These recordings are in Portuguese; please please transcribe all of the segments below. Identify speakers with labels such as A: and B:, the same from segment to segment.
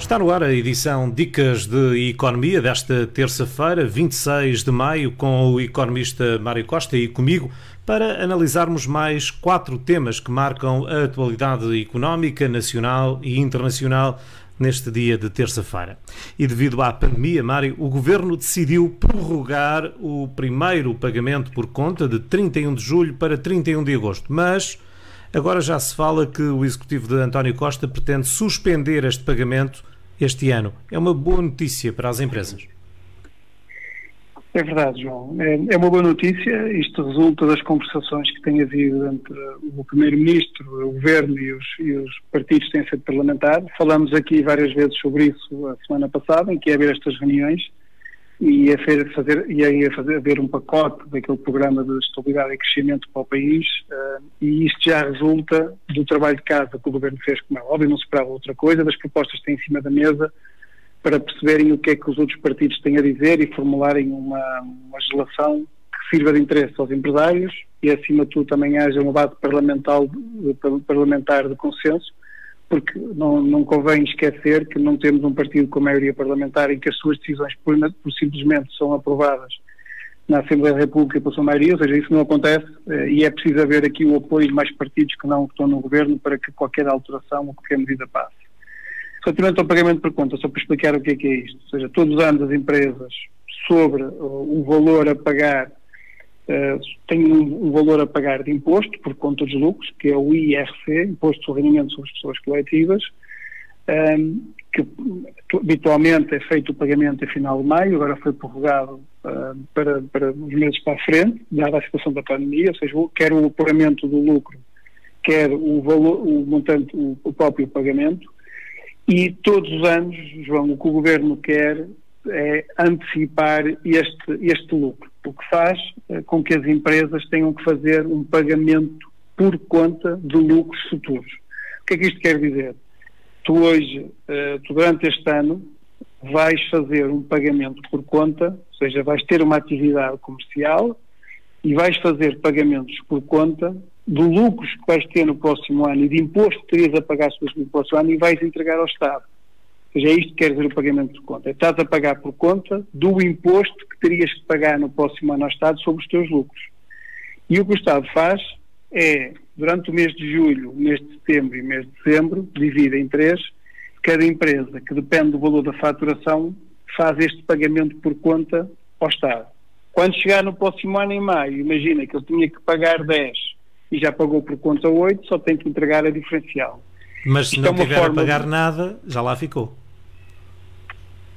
A: Está no ar a edição Dicas de Economia desta terça-feira, 26 de maio, com o economista Mário Costa e comigo, para analisarmos mais quatro temas que marcam a atualidade económica nacional e internacional neste dia de terça-feira. E devido à pandemia, Mário, o governo decidiu prorrogar o primeiro pagamento por conta de 31 de julho para 31 de agosto, mas agora já se fala que o executivo de António Costa pretende suspender este pagamento este ano. É uma boa notícia para as empresas.
B: É verdade, João. É, é uma boa notícia. Isto resulta das conversações que tem havido entre o Primeiro-Ministro, o Governo e os, e os partidos que têm sido parlamentar. Falamos aqui várias vezes sobre isso a semana passada, em que ia haver estas reuniões e ia fazer, ia fazer, haver um pacote daquele programa de estabilidade e crescimento para o país uh, e isto já resulta do trabalho de casa que o Governo fez, como é óbvio, não se esperava outra coisa, das propostas que têm em cima da mesa para perceberem o que é que os outros partidos têm a dizer e formularem uma, uma legislação que sirva de interesse aos empresários e, acima de tudo, também haja um debate parlamentar, parlamentar de consenso, porque não, não convém esquecer que não temos um partido com maioria parlamentar em que as suas decisões por, simplesmente são aprovadas na Assembleia da República pela sua maioria, ou seja, isso não acontece eh, e é preciso haver aqui o apoio de mais partidos que não estão no governo para que qualquer alteração ou qualquer medida passe. Relativamente ao pagamento por conta, só para explicar o que é que é isto, ou seja, todos os anos as empresas, sobre o valor a pagar, uh, têm um, um, valor a pagar de imposto por conta dos lucros, que é o IRC, Imposto sobre Rendimento sobre as Pessoas Coletivas, um, ehm, que habitualmente é feito o pagamento a final de maio, agora foi prorrogado uh, para, para os meses para a frente, dada a situação da pandemia, ou seja, quer o apuramento do lucro, quer o valor, o montante, o, o próprio pagamento, e todos os anos, João, o que o governo quer é antecipar este, este lucro, o que faz é, com que as empresas tenham que fazer um pagamento por conta de lucros futuros. O que é que isto quer dizer? Tu hoje, uh, tu durante este ano, vais fazer um pagamento por conta, ou seja, vais ter uma atividade comercial e vais fazer pagamentos por conta de lucros que vais ter no próximo ano e de imposto que terias a pagar no próximo ano e vais entregar ao Estado. Ou seja, é isto que quer dizer o pagamento por conta. Estás a pagar por conta do imposto que terias que pagar no próximo ano ao Estado sobre os teus lucros. E o que o Estado faz é, durante o mês de julho, mês de setembro e mês de dezembro, divide em três, cada empresa que depende do valor da faturação faz este pagamento por conta ao Estado. Quando chegar no próximo ano, em maio, imagina que eu tinha que pagar 10 e já pagou por conta 8, só tem que entregar a diferencial.
A: Mas se Isto não é tiver a pagar nada, já lá ficou.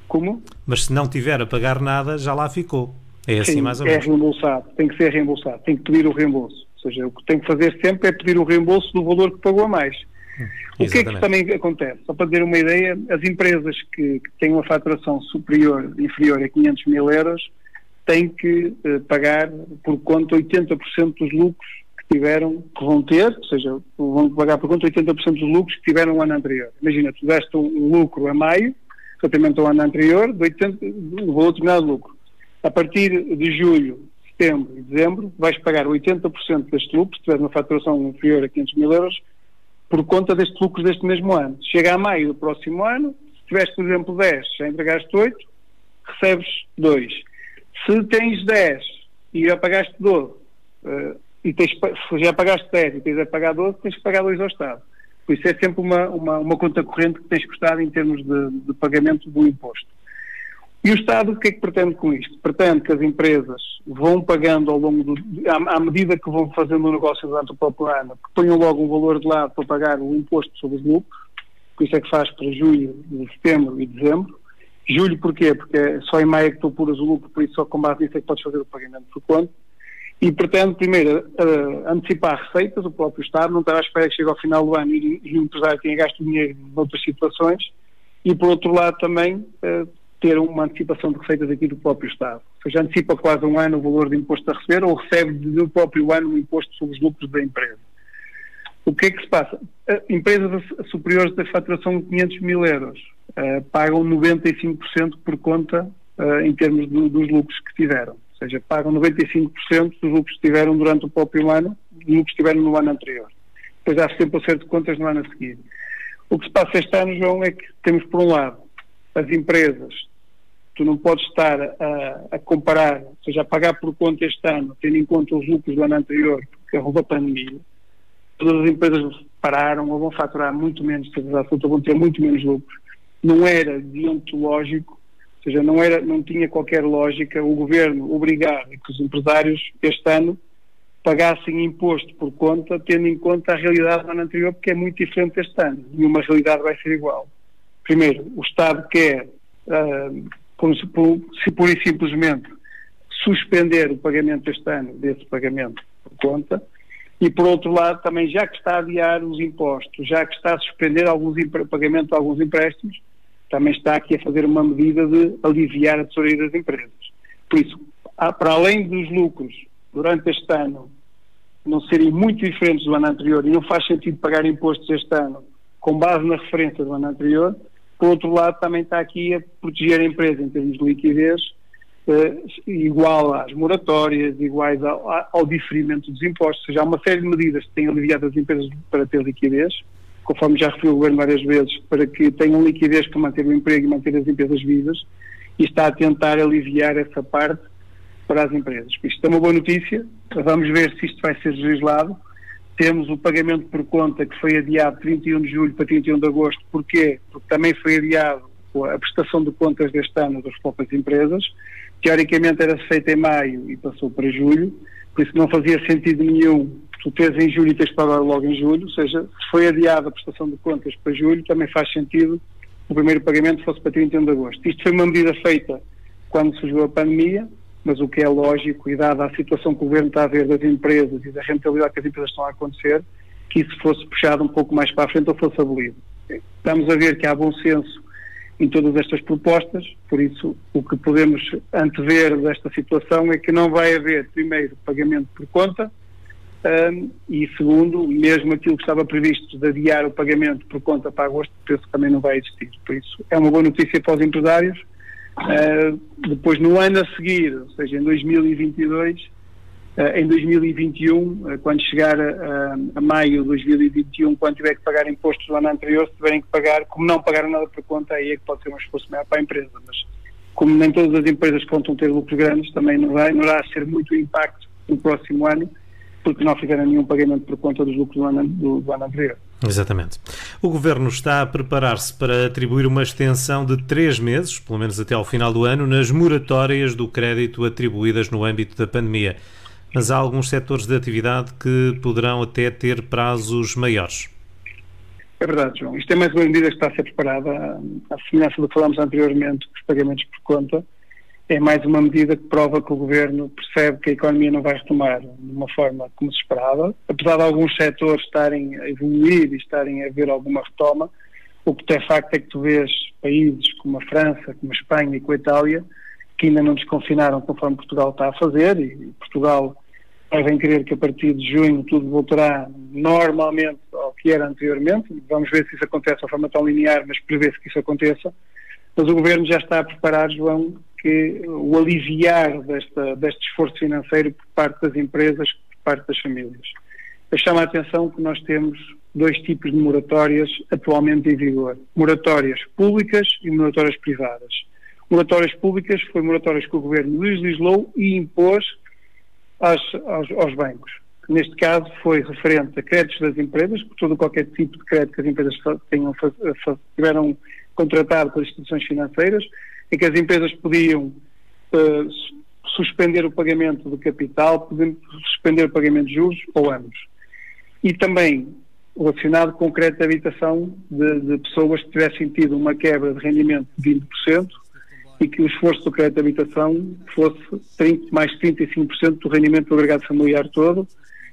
B: Como?
A: Mas se não tiver a pagar nada, já lá ficou. É assim
B: Sim,
A: mais ou
B: é menos. É reembolsado, tem que ser reembolsado, tem que pedir o reembolso. Ou seja, o que tem que fazer sempre é pedir o reembolso do valor que pagou a mais. Hum, o que é que também acontece? Só para ter uma ideia, as empresas que, que têm uma faturação superior, inferior a 500 mil euros, têm que eh, pagar por conta 80% dos lucros que tiveram, que vão ter, ou seja, vão pagar por conta 80% dos lucros que tiveram no ano anterior. Imagina, tu deste um lucro a maio, relativamente ao ano anterior, de 80, um valor determinado lucro. A partir de julho, setembro e dezembro, vais pagar 80% deste lucro, se tiver uma faturação inferior a 500 mil euros, por conta destes lucros deste mesmo ano. Chega a maio do próximo ano, se tiveste, por exemplo, 10, já entregaste 8, recebes 2. Se tens 10 e já pagaste 12, uh, e tens, se já pagaste 10 e tens a pagar 12, tens que pagar 2 ao Estado. Por isso é sempre uma, uma, uma conta corrente que tens custado em termos de, de, pagamento do imposto. E o Estado o que é que pretende com isto? Pretende que as empresas vão pagando ao longo do. à, à medida que vão fazendo o negócio durante o próprio ano, que ponham logo um valor de lado para pagar o imposto sobre os lucros, por isso é que faz para julho, setembro e dezembro. Julho porquê? Porque é só em maio é que tu apuras o lucro, por isso só com base nisso é que podes fazer o pagamento por conta e pretende primeiro uh, antecipar receitas, o próprio Estado, não estar à espera que chegue ao final do ano e, e o empresário tenha gasto dinheiro noutras situações, e por outro lado também uh, ter uma antecipação de receitas aqui do próprio Estado. Ou seja, antecipa quase um ano o valor de imposto a receber ou recebe do próprio ano o imposto sobre os lucros da empresa. O que é que se passa? Uh, empresas superiores da faturação de 500 mil euros pagam 95% por conta em termos do, dos lucros que tiveram seja, pagam 95% dos lucros que tiveram durante o próprio ano, dos lucros que tiveram no ano anterior. Depois há sempre o acerto de contas no ano a seguir. O que se passa este ano, João, é que temos, por um lado, as empresas. Tu não podes estar a, a comparar, ou seja, a pagar por conta este ano, tendo em conta os lucros do ano anterior, porque houve a pandemia. Todas as empresas pararam ou vão faturar muito menos, absoluta, vão ter muito menos lucros. Não era deontológico, ou seja, não, era, não tinha qualquer lógica o governo obrigar que os empresários este ano pagassem imposto por conta, tendo em conta a realidade do ano anterior, porque é muito diferente este ano. Nenhuma realidade vai ser igual. Primeiro, o Estado quer, uh, se pura e simplesmente, suspender o pagamento este ano desse pagamento por conta, e por outro lado, também já que está a adiar os impostos, já que está a suspender alguns pagamento de alguns empréstimos, também está aqui a fazer uma medida de aliviar a tesouraria das empresas. Por isso, para além dos lucros durante este ano não serem muito diferentes do ano anterior e não faz sentido pagar impostos este ano com base na referência do ano anterior, por outro lado também está aqui a proteger a empresa em termos de liquidez eh, igual às moratórias, iguais ao, ao, diferimento dos impostos, ou seja, há uma série de medidas que têm aliviado as empresas para ter liquidez, conforme já referiu o Governo várias vezes, para que tenham liquidez para manter o emprego e manter as empresas vivas, e está a tentar aliviar essa parte para as empresas. Isto é uma boa notícia, vamos ver se isto vai ser legislado. Temos o pagamento por conta que foi adiado de 31 de julho para 31 de agosto. Porquê? Porque também foi adiado a prestação de contas deste ano das próprias empresas. Teoricamente era feita em maio e passou para julho, por isso não fazia sentido nenhum tu teres em julho e teres pagar logo em julho, ou seja, se foi adiada a prestação de contas para julho, também faz sentido o primeiro pagamento fosse para 31 de agosto. Isto foi uma medida feita quando surgiu a pandemia, mas o que é lógico, e dada a situação que o Governo está a ver das empresas e da rentabilidade que as empresas estão a acontecer, que isso fosse puxado um pouco mais para a frente ou fosse abolido. Estamos a ver que há bom senso em todas estas propostas, por isso o que podemos antever desta situação é que não vai haver, primeiro, pagamento por conta, um, e segundo, mesmo aquilo que estava previsto de adiar o pagamento por conta para agosto, penso que também não vai existir. Por isso, é uma boa notícia para os empresários, Uh, depois, no ano a seguir, ou seja, em 2022, uh, eh, em 2021, uh, eh, quando chegar a, a, maio de 2021, quando tiver que pagar impostos do ano anterior, se tiverem que pagar, como não pagaram nada por conta, aí é que pode ser um esforço maior para a empresa. Mas, como nem todas as empresas contam ter lucros grandes, também não vai, não irá ser muito impacto no próximo ano, porque não fizeram nenhum pagamento por conta dos lucros do ano, do, do ano anterior.
A: Exatamente. O Governo está a preparar-se para atribuir uma extensão de três meses, pelo menos até ao final do ano, nas moratórias do crédito atribuídas no âmbito da pandemia. Mas há alguns setores de atividade que poderão até ter prazos maiores.
B: É verdade, João. Isto é mais uma medida que está a ser preparada, à semelhança do que falámos anteriormente, os pagamentos por conta é mais uma medida que prova que o governo percebe que a economia não vai retomar de uma forma como se esperava. Apesar de alguns setores estarem a evoluir e estarem a ver alguma retoma, o que é facto é que tu vês países como a França, como a Espanha e como a Itália, que ainda não desconfinaram conforme Portugal está a fazer, e Portugal devem crer que a partir de junho tudo voltará normalmente ao que era anteriormente. Vamos ver se isso acontece de forma tão linear, mas prevê-se que isso aconteça. Mas o governo já está a preparar, João, que o aliviar desta, deste esforço financeiro por parte das empresas, por parte das famílias. Eu chamo a atenção que nós temos dois tipos de moratórias atualmente em vigor. Moratórias públicas e moratórias privadas. Moratórias públicas foi moratórias que o Governo legislou e impôs aos, aos, bancos. Neste caso foi referente a créditos das empresas, por todo qualquer tipo de crédito que as empresas tenham, tiveram contratado com as instituições financeiras, em que as empresas podiam uh, suspender o pagamento do capital, podiam suspender o pagamento de juros ou ambos. E também relacionado com crédito de habitação de, de, pessoas que tivessem tido uma quebra de rendimento de 20% e que o esforço do crédito de habitação fosse 30, mais 35% do rendimento do agregado familiar todo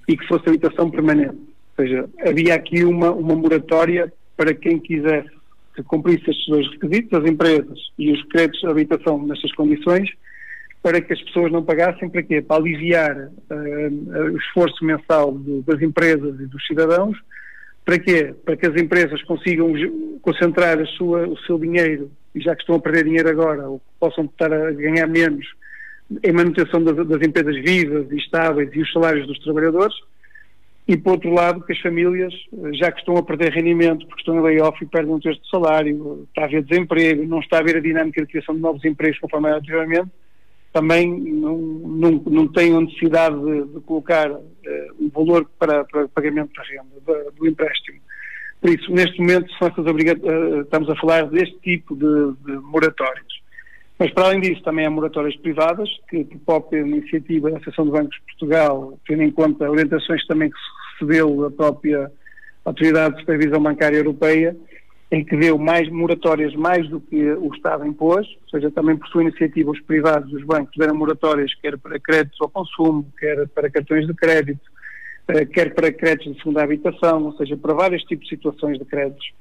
B: e que fosse habitação permanente. Ou seja, havia aqui uma, uma moratória para quem quisesse que cumprisse estes dois requisitos, as empresas e os créditos de habitação nestas condições, para que as pessoas não pagassem, para quê? Para aliviar uh, o esforço mensal de, das empresas e dos cidadãos, para quê? Para que as empresas consigam concentrar sua, o seu dinheiro, e já que estão a perder dinheiro agora, ou possam estar a ganhar menos, em manutenção das, das empresas vivas e estáveis e os salários dos trabalhadores, e, por outro lado, que as famílias, já que estão a perder rendimento, porque estão em layoff e perdem um terço de salário, está a haver desemprego, não está a haver a dinâmica de criação de novos empregos conforme era anteriormente, também não, não, não têm a necessidade de, de colocar uh, um valor para, para pagamento da renda, do, do empréstimo. Por isso, neste momento, uh, estamos a falar deste tipo de, de moratórios. Mas, para além disso, também há moratórias privadas, que, por própria iniciativa da Associação de Bancos de Portugal, tendo em conta orientações também que recebeu da própria Autoridade de Supervisão Bancária Europeia, em que deu mais moratórias mais do que o Estado impôs, ou seja, também por sua iniciativa os privados, os bancos deram moratórias quer para créditos ao consumo, quer para cartões de crédito, eh, quer para créditos de segunda habitação, ou seja, para vários tipos de situações de créditos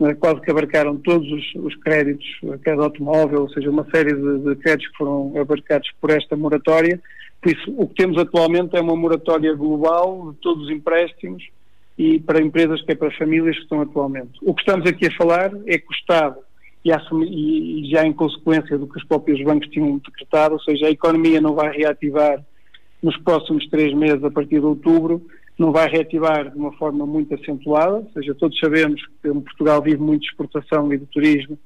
B: né, quase que abarcaram todos os, os créditos, cada automóvel, ou seja, uma série de, de, créditos que foram abarcados por esta moratória. Por isso, o que temos atualmente é uma moratória global de todos os empréstimos e para empresas que é para famílias que estão atualmente. O que estamos aqui a falar é que o Estado, e, e já em consequência do que os próprios bancos tinham decretado, ou seja, a economia não vai reativar nos próximos três meses a partir de outubro, não vai reativar de uma forma muito acentuada, ou seja, todos sabemos que Portugal vive muito de exportação e de turismo,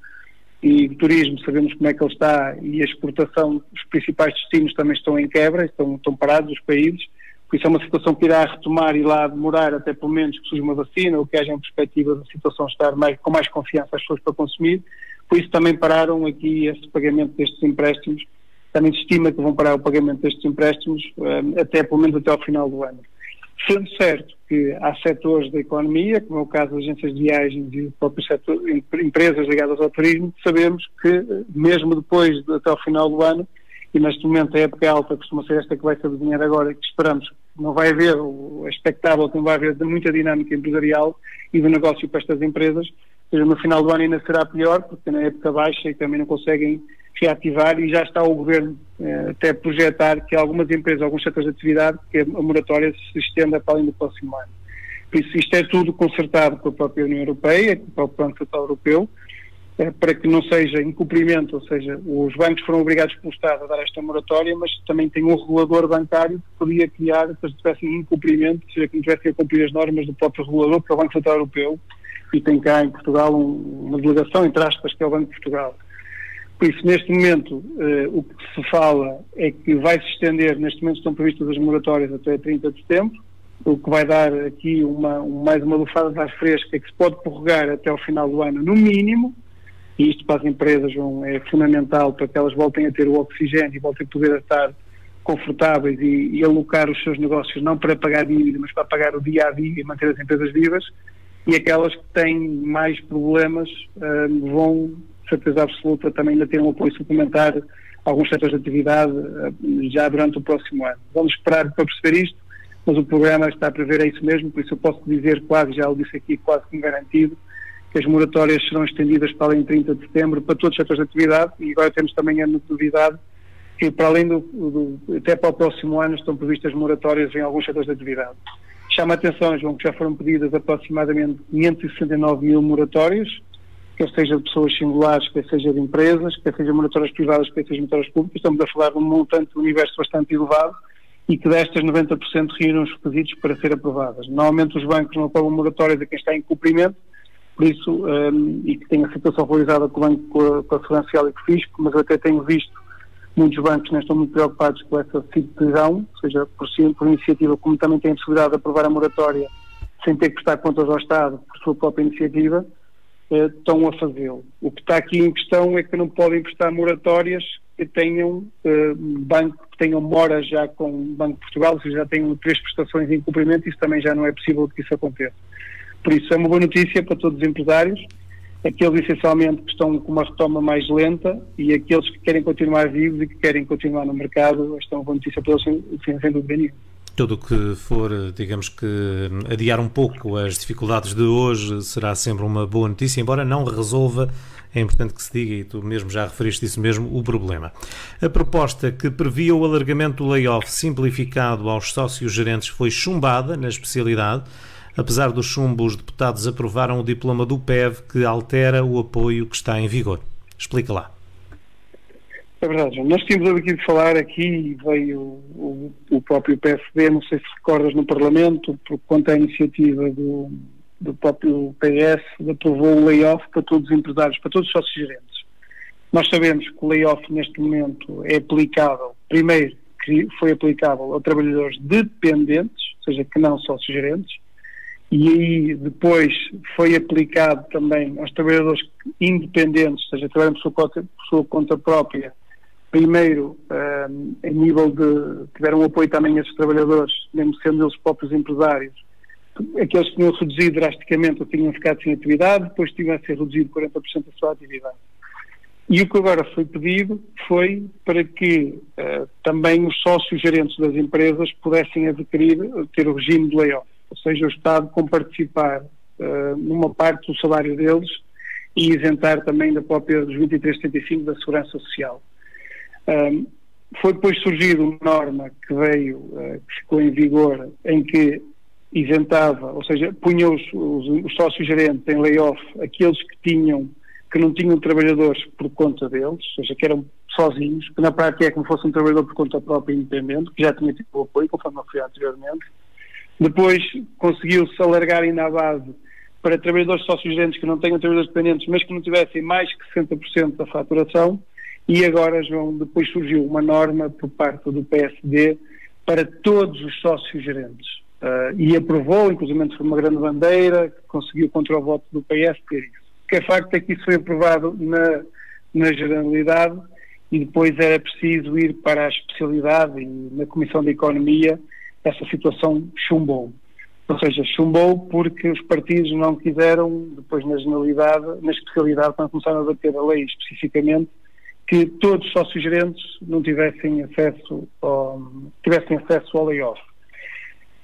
B: e de turismo sabemos como é que ele está, e a exportação, os principais destinos também estão em quebra, estão, estão parados os países, por isso é uma situação que irá retomar e lá demorar até pelo menos que surja uma vacina ou que haja uma perspectiva da situação estar mais, com mais confiança às pessoas para consumir, por isso também pararam aqui esse pagamento destes empréstimos, também se estima que vão parar o pagamento destes empréstimos um, eh, até pelo menos até ao final do ano. Sendo certo que há setores da economia, como é o caso das agências de viagens e próprios setor, empresas ligadas ao turismo, sabemos que mesmo depois, de, até ao final do ano, e neste momento a época alta costuma ser esta que vai se adivinhar agora, que esperamos não vai haver, é expectável que não vai haver muita dinâmica empresarial e de negócio para estas empresas, ou seja, no final do ano ainda será pior, porque na época baixa e também não conseguem reativar e já está o Governo eh, até projetar que algumas empresas, alguns setores de atividade, que a moratória se estenda para além do próximo ano. Por isso, isto é tudo consertado com a própria União Europeia, com o próprio Plano Estatal Europeu, eh, para que não seja incumprimento, ou seja, os bancos foram obrigados pelo Estado a dar esta moratória, mas também tem um regulador bancário que podia criar, se tivessem incumprimento, ou seja, que não tivessem a cumprir as normas do próprio regulador, que é o Banco Central Europeu, e tem cá em Portugal um, uma delegação, entre aspas, que é o Banco de Portugal. Por isso, neste momento, uh, o que se fala é que vai se estender, neste momento estão previstas as moratórias até 30 de setembro, o que vai dar aqui uma, mais uma lufada de ar fresca que se pode prorrogar até ao final do ano, no mínimo, e isto para as empresas João, é fundamental para que elas voltem a ter o oxigênio e voltem a poder estar confortáveis e, e alocar os seus negócios não para pagar dívida, mas para pagar o dia a dia e manter as empresas vivas, e aquelas que têm mais problemas uh, vão certeza absoluta, também ainda ter um apoio suplementar a alguns setores de atividade eh, já durante o próximo ano. Vamos esperar para perceber isto, mas o programa está a prever é isso mesmo, por isso eu posso dizer quase, já o disse aqui, quase como garantido, que as moratórias serão estendidas para além de 30 de setembro para todos os setores de atividade e agora temos também a novidade que para além do, do, até para o próximo ano estão previstas moratórias em alguns setores de atividade. Chama a atenção, João, que já foram pedidas aproximadamente 569 mil moratórias, quer seja de pessoas singulares, quer seja de empresas, quer seja moratórias privadas, quer seja moratórias públicas, estamos a falar de um montante de universo bastante elevado e que destas 90% reúnem os requisitos para ser aprovadas. Normalmente os bancos não aprovam moratórias a quem está em cumprimento, por isso, um, e que tem a situação valorizada com o Banco, com a, com a Social e com o Fisco, mas até tenho visto muitos bancos não estão muito preocupados com essa situação, ou seja, por, por iniciativa, como também têm a possibilidade de aprovar a moratória sem ter que prestar contas ao Estado por sua própria iniciativa, eh, estão a fazê-lo. O que está aqui em questão é que não podem prestar moratórias que tenham eh, banco, que tenham mora já com o Banco de Portugal, ou seja, já tenham três prestações em cumprimento, isso também já não é possível que isso aconteça. Por isso é uma boa notícia para todos os empresários, aqueles essencialmente que estão com uma retoma mais lenta e aqueles que querem continuar vivos e que querem continuar no mercado, esta é uma boa notícia para eles, sem, sem dúvida nenhuma
A: tudo o que for, digamos que, adiar um pouco as dificuldades de hoje será sempre uma boa notícia, embora não resolva, é importante que se diga, e tu mesmo já referiste isso mesmo, o problema. A proposta que previa o alargamento do layoff simplificado aos sócios gerentes foi chumbada na especialidade. Apesar do chumbo, os deputados aprovaram o diploma do PEV que altera o apoio que está em vigor. Explica lá.
B: É verdade, João. Nós tínhamos de falar aqui e veio o, o, próprio PSD, não sei se recordas no Parlamento, por conta à iniciativa do, do próprio PS, aprovou o layoff para todos os empresários, para todos os sócios gerentes. Nós sabemos que o layoff neste momento é aplicável, primeiro que foi aplicável a trabalhadores dependentes, ou seja, que não sócios gerentes, e aí depois foi aplicado também aos trabalhadores independentes, ou seja, trabalham por sua conta, por sua conta própria, primeiro um, em nível de tiveram apoio também esses trabalhadores, mesmo sendo eles próprios empresários, aqueles que tinham reduzido drasticamente ou tinham ficado sem atividade, depois tiveram a ser reduzido 40% da sua atividade. E o que agora foi pedido foi para que uh, também os sócios gerentes das empresas pudessem adquirir, ter o regime de layoff, ou seja, o Estado comparticipar uh, numa parte do salário deles e isentar também da própria dos 23,75 da Segurança Social. Um, foi depois surgido uma norma que veio, uh, que ficou em vigor, em que isentava, ou seja, punha os, os, os sócios gerentes em layoff aqueles que tinham que não tinham trabalhadores por conta deles, ou seja, que eram sozinhos, que na prática é como fosse um trabalhador por conta própria independente, que já tinha tido o apoio, conforme eu fui anteriormente. Depois conseguiu-se alargar ainda a base para trabalhadores sócios gerentes que não tenham trabalhadores dependentes, mas que não tivessem mais que 60% da faturação. E agora, João, depois surgiu uma norma por parte do PSD para todos os sócios gerentes. Uh, e aprovou, inclusive foi uma grande bandeira, que conseguiu contra o voto do PS ter isso que é facto é que isso foi aprovado na, na generalidade e depois era preciso ir para a especialidade e na Comissão de Economia essa situação chumbou. Ou seja, chumbou porque os partidos não quiseram, depois na generalidade, na especialidade, quando começaram a bater a lei especificamente, que todos os sócios gerentes não tivessem acesso ao, tivessem acesso ao layoff.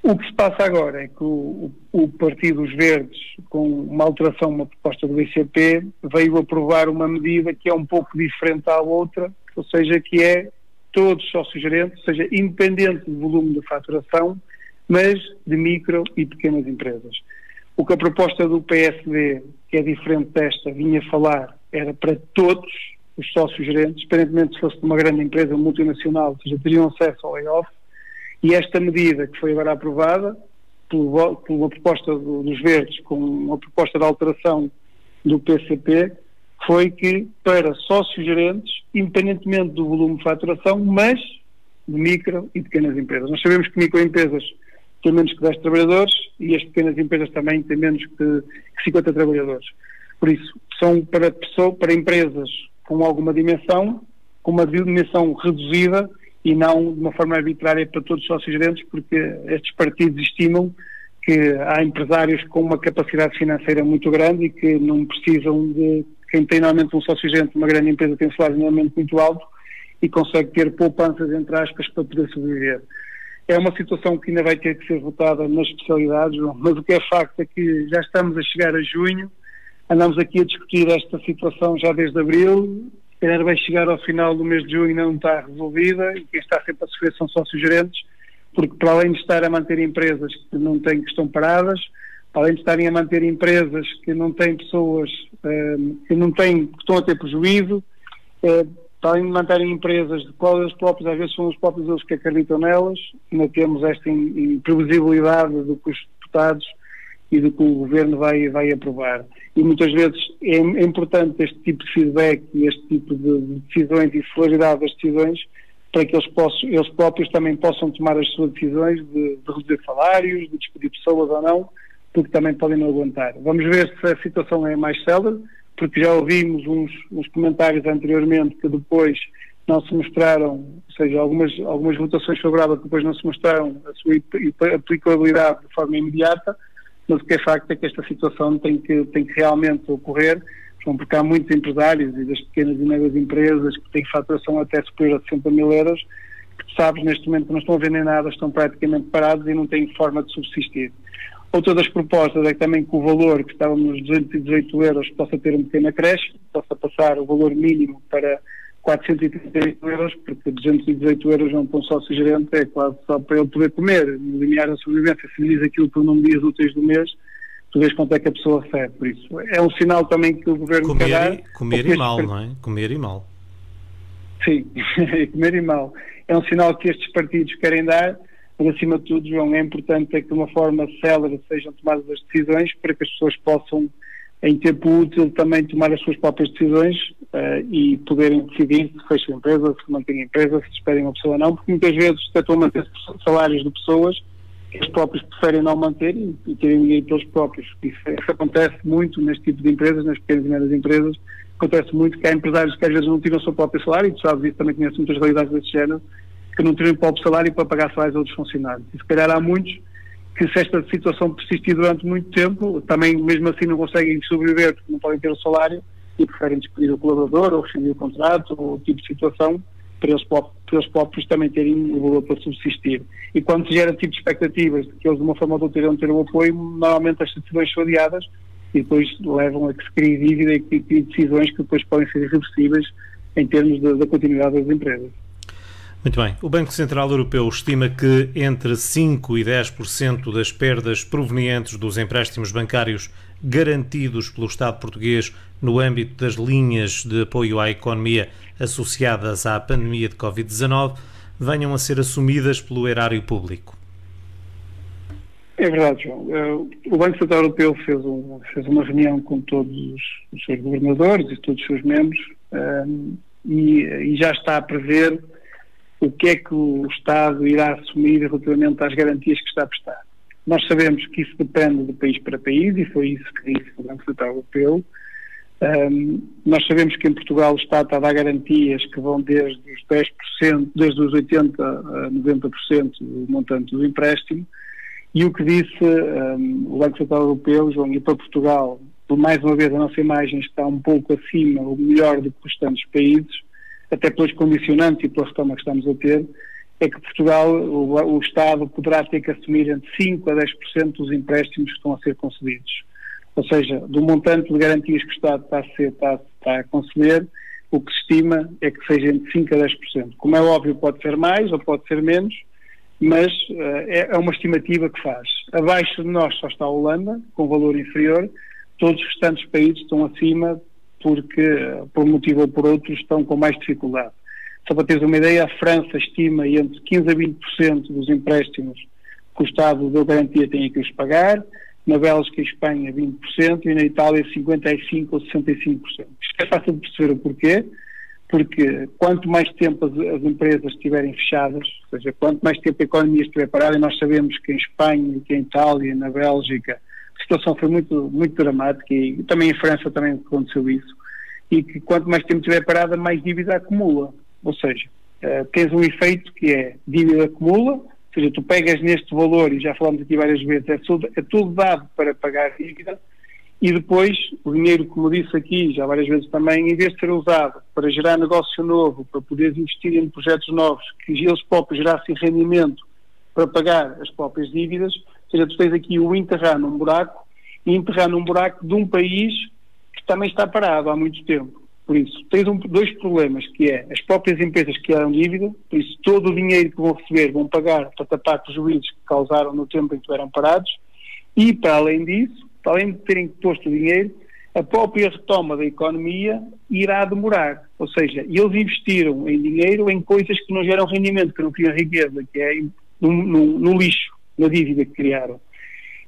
B: O que se passa agora é que o, o, Partido dos Verdes, com uma alteração, uma proposta do ICP, veio aprovar uma medida que é um pouco diferente à outra, ou seja, que é todos sócios gerentes, ou seja, independente do volume de faturação, mas de micro e pequenas empresas. O que a proposta do PSD, que é diferente desta, vinha falar, era para todos os sócios gerentes, independentemente se fosse de uma grande empresa multinacional, ou seja, teriam acesso ao layoff, e esta medida que foi agora aprovada, por, uma proposta do, dos Verdes, com uma proposta de alteração do PCP, foi que para sócios gerentes, independentemente do volume de faturação, mas de micro e pequenas empresas. Nós sabemos que microempresas têm menos que 10 trabalhadores e as pequenas empresas também têm menos que 50 trabalhadores. Por isso, são para, pessoa, para empresas com alguma dimensão, com uma dimensão reduzida e não de uma forma arbitrária para todos os sócios gerentes, porque estes partidos estimam que há empresários com uma capacidade financeira muito grande e que não precisam de. Quem tem normalmente um sócio gerente uma grande empresa tem um salário normalmente muito alto e consegue ter poupanças, entre aspas, para poder sobreviver. É uma situação que ainda vai ter que ser votada nas especialidades, mas o que é facto é que já estamos a chegar a junho, andamos aqui a discutir esta situação já desde abril, calhar vai chegar ao final do mês de junho e não está resolvida e quem está sempre a sofrer são sócios gerentes, porque para além de estar a manter empresas que não têm, que estão paradas, para além de estarem a manter empresas que não têm pessoas, ehm, que não têm, que estão a ter prejuízo, eh, para além de manterem empresas de qual eles próprios, às vezes são os próprios eles que acreditam nelas, ainda temos esta imprevisibilidade do que os deputados e do que o governo vai, vai aprovar. E muitas vezes é, é importante este tipo de feedback e este tipo de, de decisões e celeridade das decisões para que eles, possam, eles próprios também possam tomar as suas decisões de, de reduzir salários, de despedir pessoas ou não, porque também podem não aguentar. Vamos ver se a situação é mais célere, porque já ouvimos uns, uns comentários anteriormente que depois não se mostraram, ou seja, algumas, algumas votações favoráveis que depois não se mostraram a sua aplicabilidade de forma imediata, mas o que é facto é que esta situação tem que, tem que realmente ocorrer, porque há muitos empresários e das pequenas e médias empresas que têm faturação até superior a 60 mil euros, que sabes neste momento que não estão a vender nada, estão praticamente parados e não têm forma de subsistir. Outra das propostas é também que o valor que estava nos 218 euros possa ter um pequeno acréscimo, possa passar o valor mínimo para 438 euros, porque 218 euros não para um sócio gerente é quase só para ele poder comer, limiar a sobrevivência. Se diz aquilo por num dias úteis do mês, tu vês quanto é que a pessoa recebe. Por isso, é um sinal também que o governo
A: comer, quer dar. Comer e mal, não é? Comer e mal.
B: Sim, comer e mal. É um sinal que estes partidos querem dar, mas acima de tudo, João, é importante é que de uma forma célere sejam tomadas as decisões para que as pessoas possam, em tempo útil, também tomar as suas próprias decisões uh, e poderem decidir se fecham a empresa, se mantêm a empresa, se despedem uma pessoa ou não, porque muitas vezes tentam manter salários de pessoas que eles próprios preferem não manter e, e terem dinheiro pelos próprios. Isso, isso, acontece muito neste tipo de empresas, nas pequenas e médias empresas, acontece muito que há empresários que às vezes não tiram o seu próprio salário, e tu sabes isso, também conheces muitas realidades desse género, que não tiram o próprio salário para pagar salários a outros funcionários. E se calhar há muitos que se esta situação persistir durante muito tempo, também mesmo assim não conseguem sobreviver porque não podem ter o salário e preferem despedir o colaborador ou rescindir o contrato ou tipo de situação para eles, para eles próprios também terem o valor para subsistir. E quando se gera tipo de expectativas de que eles de uma forma ou de outra irão ter o apoio, normalmente as decisões são adiadas e depois levam a que se crie dívida e que crie decisões que depois podem ser irreversíveis em termos da continuidade das empresas.
A: Muito bem. O Banco Central Europeu estima que entre 5% e 10% das perdas provenientes dos empréstimos bancários garantidos pelo Estado português no âmbito das linhas de apoio à economia associadas à pandemia de Covid-19 venham a ser assumidas pelo erário público.
B: É verdade, João. Eh, o Banco Central Europeu fez, um, fez uma reunião com todos os, seus governadores e todos os seus membros um, eh, e, e já está a prever o que é que o Estado irá assumir relativamente às garantias que está a prestar. Nós sabemos que isso depende de país para país e foi isso que disse o Banco Central Europeu. Um, nós sabemos que em Portugal o Estado está a dar garantias que vão desde os 10%, desde os 80% a 90% do montante do empréstimo e o que disse um, o Banco Central Europeu, João, e para Portugal, por mais uma vez a nossa imagem está um pouco acima, ou melhor do que os restantes países, até pelos condicionantes e pela retoma que estamos a ter, é que Portugal, o, o Estado, poderá ter que assumir entre 5% a 10% dos empréstimos que estão a ser concedidos. Ou seja, do montante de garantias que o Estado está a, ser, está, está a conceder, o que se estima é que seja entre 5% a 10%. Como é óbvio, pode ser mais ou pode ser menos, mas uh, é uma estimativa que faz. Abaixo de nós só está a Holanda, com valor inferior, todos os restantes países estão acima porque, por um motivo ou por outro, estão com mais dificuldade. Só para teres uma ideia, a França estima entre 15% a 20% dos empréstimos que o Estado deu garantia tem que os pagar, na Bélgica e Espanha 20% e na Itália 55% ou 65%. Isto é fácil de perceber o porquê, porque quanto mais tempo as, as, empresas estiverem fechadas, ou seja, quanto mais tempo a economia estiver parada, e nós sabemos que em Espanha, que em Itália, na Bélgica, a situação foi muito, muito dramática e também em França também aconteceu isso, e que quanto mais tempo estiver parada, mais dívida acumula. Ou seja, uh, tens um efeito que é dívida acumula, ou seja, tu pegas neste valor, e já falamos aqui várias vezes, é tudo, é tudo dado para pagar dívida, e depois o dinheiro, como disse aqui já várias vezes também, em vez de ser usado para gerar negócio novo, para poder investir em projetos novos, que eles próprios gerassem rendimento para pagar as próprias dívidas, ou seja, tu tens aqui o enterrar num buraco e enterrar num buraco de um país que também está parado há muito tempo. Por isso, tens um, dois problemas, que é as próprias empresas que criaram dívida, por isso todo o dinheiro que vão receber vão pagar para tapar prejuízos que causaram no tempo em que estiveram parados, e para além disso, para além de terem posto o dinheiro, a própria retoma da economia irá demorar. Ou seja, eles investiram em dinheiro em coisas que não geram rendimento, que não criam riqueza, que é no, no, no lixo na dívida que criaram.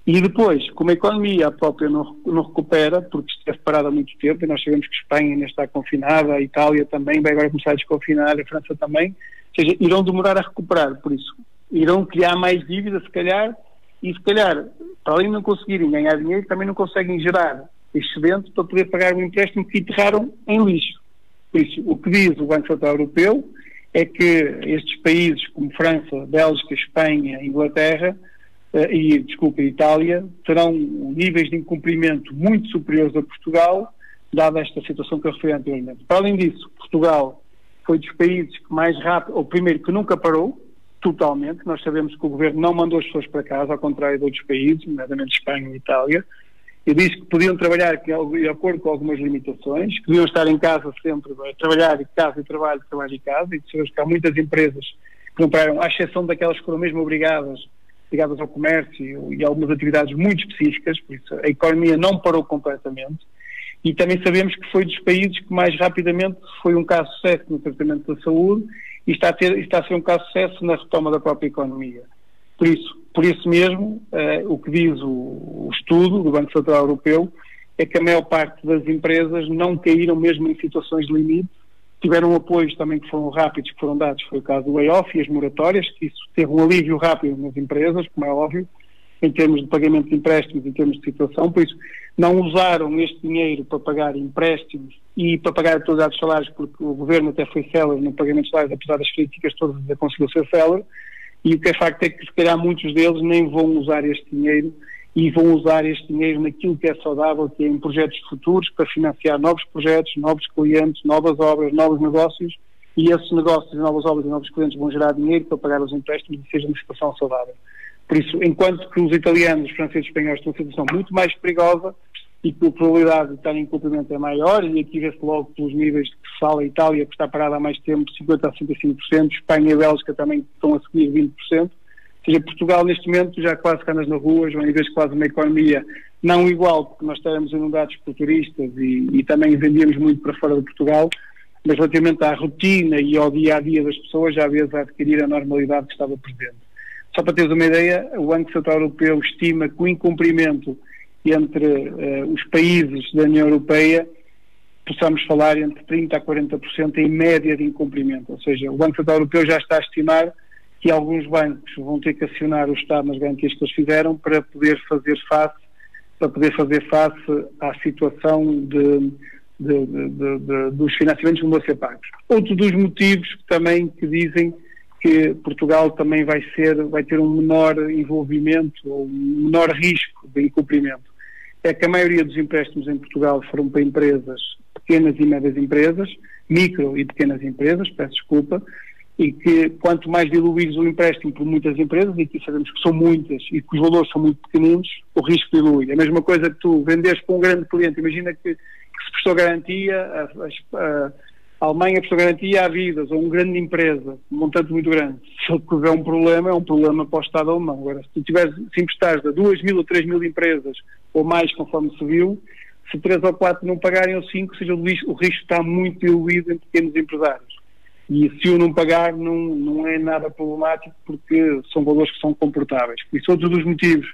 B: E depois, como a economia própria não, não recupera, porque esteve parada há muito tempo, e nós sabemos que Espanha ainda está confinada, a Itália também vai agora começar a desconfinar, a França também, ou seja, irão demorar a recuperar, por isso irão criar mais dívida, se calhar, e se calhar, para além de não conseguirem ganhar dinheiro, também não conseguem gerar excedente para poder pagar o empréstimo que enterraram em lixo. Por isso, o que diz o Banco Central Europeu é que estes países como França, Bélgica, Espanha, Inglaterra uh, e, desculpa, Itália, terão níveis de incumprimento muito superiores a Portugal, dada esta situação que eu referi anteriormente. Para além disso, Portugal foi dos países que mais rápido, ou primeiro, que nunca parou, totalmente. Nós sabemos que o governo não mandou as pessoas para casa, ao contrário de outros países, nomeadamente Espanha e Itália, e disse que podiam trabalhar de acordo com algumas limitações, que deviam estar em casa sempre, trabalhar e casa e trabalho, trabalho e casa, e que há muitas empresas que não pararam, à exceção daquelas que foram mesmo obrigadas, ligadas ao comércio e algumas atividades muito específicas, por isso a economia não parou completamente. e também sabemos que foi dos países que mais rapidamente foi um caso de sucesso no tratamento da saúde e está a, ter, está a ser um caso de sucesso na retoma da própria economia. Por isso, por isso mesmo, uh, o que diz o, o, estudo do Banco Central Europeu é que a maior parte das empresas não caíram mesmo em situações de limite, tiveram apoios também que foram rápidos, que foram dados, foi o caso do layoff e as moratórias, que isso teve um alívio rápido nas empresas, como é óbvio, em termos de pagamento de empréstimos, em termos de situação, por isso não usaram este dinheiro para pagar empréstimos e para pagar atualidades de salários, porque o governo até foi célebre no pagamento de salários, apesar das críticas todas da conseguiu ser célebre, e o que é facto é que se calhar muitos deles nem vão usar este dinheiro e vão usar este dinheiro naquilo que é saudável, que é em projetos futuros, para financiar novos projetos, novos clientes, novas obras, novos negócios, e esses negócios, novas obras e novos clientes vão gerar dinheiro para pagar os empréstimos e seja uma situação saudável. Por isso, enquanto que os italianos, os franceses e os espanhóis estão numa situação muito mais perigosa e que a probabilidade de estar em cumprimento é maior, e aqui vê-se logo pelos níveis de fala a Itália, que está parada há mais tempo, 50% a 65%, Espanha e Bélgica também estão a seguir 20%. Ou seja, Portugal neste momento já quase que andas na rua, já em vez de quase uma economia não igual, porque nós estávamos inundados por turistas e, e também vendíamos muito para fora de Portugal, mas relativamente à rotina e ao dia a dia das pessoas, já havia de adquirir a normalidade que estava presente. Só para teres uma ideia, o Banco Central Europeu estima que o incumprimento entre uh, os países da União Europeia possamos falar entre 30% a 40% em média de incumprimento. Ou seja, o Banco Central Europeu já está a estimar que alguns bancos vão ter que acionar o Estado nas garantias que eles fizeram para poder fazer face, para poder fazer face à situação de, de, de, dos financiamentos que vão ser pagos. Outro dos motivos também que dizem que Portugal também vai ser, vai ter um menor envolvimento ou um menor risco de incumprimento. É que a maioria dos empréstimos em Portugal foram para empresas, pequenas e médias empresas, micro e pequenas empresas, peço desculpa, e que quanto mais diluídos o empréstimo por muitas empresas, e aqui sabemos que são muitas e que os valores são muito pequeninos, o risco dilui. É a mesma coisa que tu venderes para um grande cliente, imagina que, que se prestou garantia, a, a, a Alemanha prestou garantia à Vidas, ou uma grande empresa, um montante muito grande. Se tiver um problema, é um problema para o Estado alemão. Agora, se tu tiveres, se emprestares a 2 mil ou 3 mil empresas, ou mais, conforme se viu, se 3 ou 4 não pagarem ou 5, seja, o risco, o risco está muito diluído em pequenos empresários. E se o não pagar, não, não é nada problemático, porque são valores que são comportáveis. E são todos os motivos,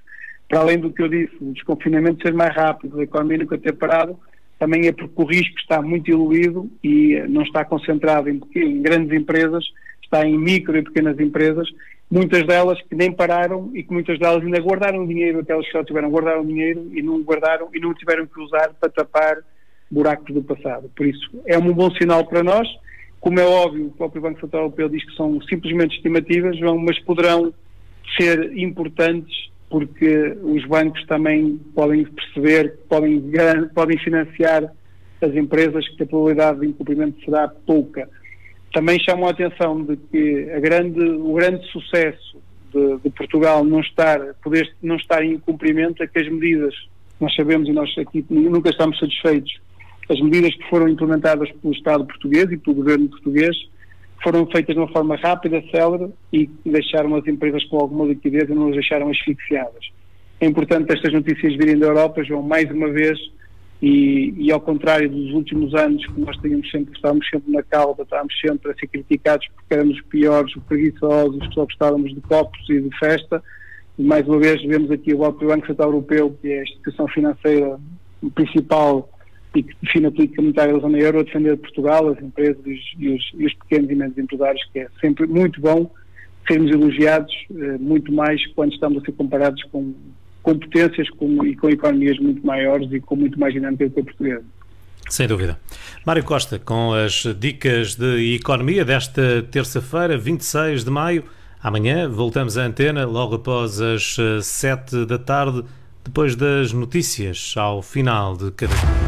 B: para além do que eu disse, o desconfinamento ser mais rápido, a economia nunca ter parado, também é porque o risco está muito diluído e eh, não está concentrado em, em grandes empresas, está em micro e pequenas empresas, muitas delas que nem pararam e que muitas delas ainda guardaram dinheiro, aquelas que só tiveram guardaram dinheiro e não guardaram e não tiveram que usar para tapar buracos do passado. Por isso, é um bom sinal para nós. Como é óbvio, o próprio Banco Central Europeu diz que são simplesmente estimativas, mas poderão ser importantes porque os bancos também podem perceber podem, podem financiar as empresas que a probabilidade de incumprimento será pouca. Também chamam a atenção de que a grande, o grande sucesso de, de, Portugal não estar, poder não estar em cumprimento é que as medidas, nós sabemos e nós aqui nunca estamos satisfeitos, as medidas que foram implementadas pelo Estado português e pelo governo português foram feitas de uma forma rápida, célere e deixaram as empresas com alguma liquidez e não as deixaram asfixiadas. É importante estas notícias virem da Europa, João, mais uma vez, e, e, ao contrário dos últimos anos que nós tínhamos sempre, estávamos sempre na cauda, estávamos sempre a ser criticados porque éramos os piores, os preguiçosos, que só gostávamos de copos e de festa, e mais uma vez vemos aqui o Banco Central Europeu, que é a instituição financeira principal e que define a política monetária da zona euro a defender Portugal, as empresas e os, e os pequenos e médios empresários, que é sempre muito bom sermos elogiados, eh, muito mais quando estamos a ser comparados com competências com, e com economias muito maiores e com muito mais dinâmica que a portuguesa.
A: Sem dúvida. Mário Costa, com as dicas de economia desta terça-feira, 26 de maio. Amanhã voltamos à antena, logo após as 7 da tarde, depois das notícias, ao final de cada.